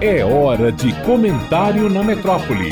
É hora de comentário na metrópole.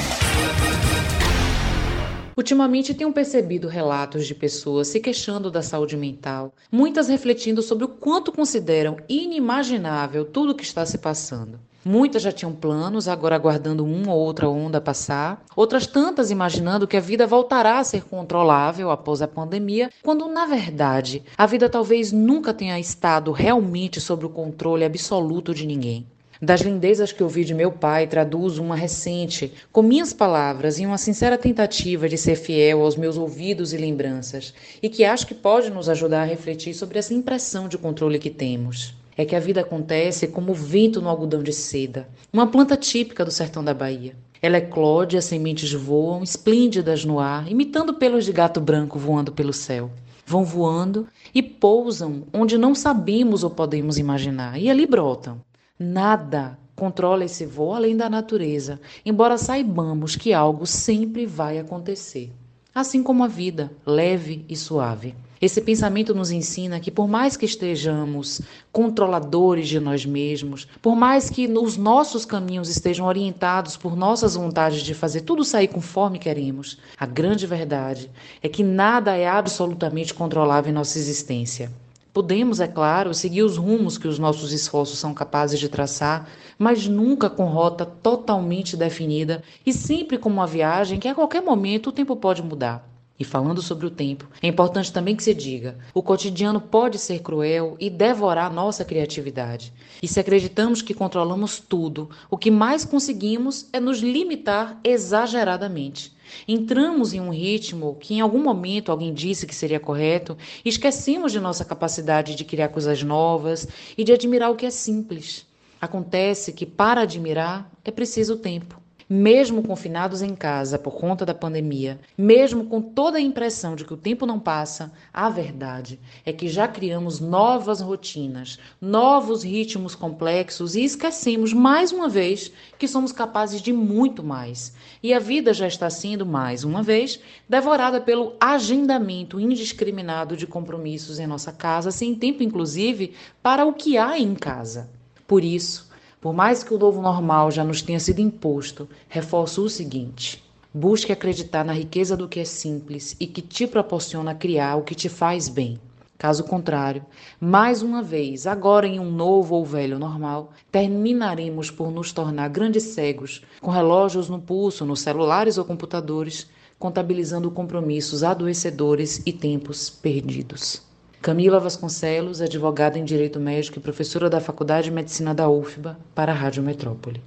Ultimamente tenho percebido relatos de pessoas se queixando da saúde mental, muitas refletindo sobre o quanto consideram inimaginável tudo o que está se passando. Muitas já tinham planos, agora aguardando uma ou outra onda passar. Outras tantas imaginando que a vida voltará a ser controlável após a pandemia, quando na verdade a vida talvez nunca tenha estado realmente sob o controle absoluto de ninguém. Das lindezas que ouvi de meu pai, traduzo uma recente, com minhas palavras e uma sincera tentativa de ser fiel aos meus ouvidos e lembranças, e que acho que pode nos ajudar a refletir sobre essa impressão de controle que temos. É que a vida acontece como o vento no algodão de seda, uma planta típica do sertão da Bahia. Ela eclode, as sementes voam, esplêndidas no ar, imitando pelos de gato branco voando pelo céu. Vão voando e pousam onde não sabemos ou podemos imaginar, e ali brotam. Nada controla esse voo além da natureza, embora saibamos que algo sempre vai acontecer. Assim como a vida, leve e suave. Esse pensamento nos ensina que, por mais que estejamos controladores de nós mesmos, por mais que os nossos caminhos estejam orientados por nossas vontades de fazer tudo sair conforme queremos, a grande verdade é que nada é absolutamente controlável em nossa existência. Podemos, é claro, seguir os rumos que os nossos esforços são capazes de traçar, mas nunca com rota totalmente definida e sempre como uma viagem que a qualquer momento o tempo pode mudar. E falando sobre o tempo, é importante também que se diga: o cotidiano pode ser cruel e devorar nossa criatividade. E se acreditamos que controlamos tudo, o que mais conseguimos é nos limitar exageradamente. Entramos em um ritmo que em algum momento alguém disse que seria correto e esquecemos de nossa capacidade de criar coisas novas e de admirar o que é simples. Acontece que para admirar é preciso tempo mesmo confinados em casa por conta da pandemia, mesmo com toda a impressão de que o tempo não passa, a verdade é que já criamos novas rotinas, novos ritmos complexos e esquecemos mais uma vez que somos capazes de muito mais. E a vida já está sendo, mais uma vez, devorada pelo agendamento indiscriminado de compromissos em nossa casa, sem tempo, inclusive, para o que há em casa. Por isso, por mais que o novo normal já nos tenha sido imposto, reforço o seguinte: busque acreditar na riqueza do que é simples e que te proporciona criar o que te faz bem. Caso contrário, mais uma vez, agora em um novo ou velho normal, terminaremos por nos tornar grandes cegos, com relógios no pulso, nos celulares ou computadores, contabilizando compromissos adoecedores e tempos perdidos. Camila Vasconcelos, advogada em Direito Médico e professora da Faculdade de Medicina da UFBA, para a Rádio Metrópole.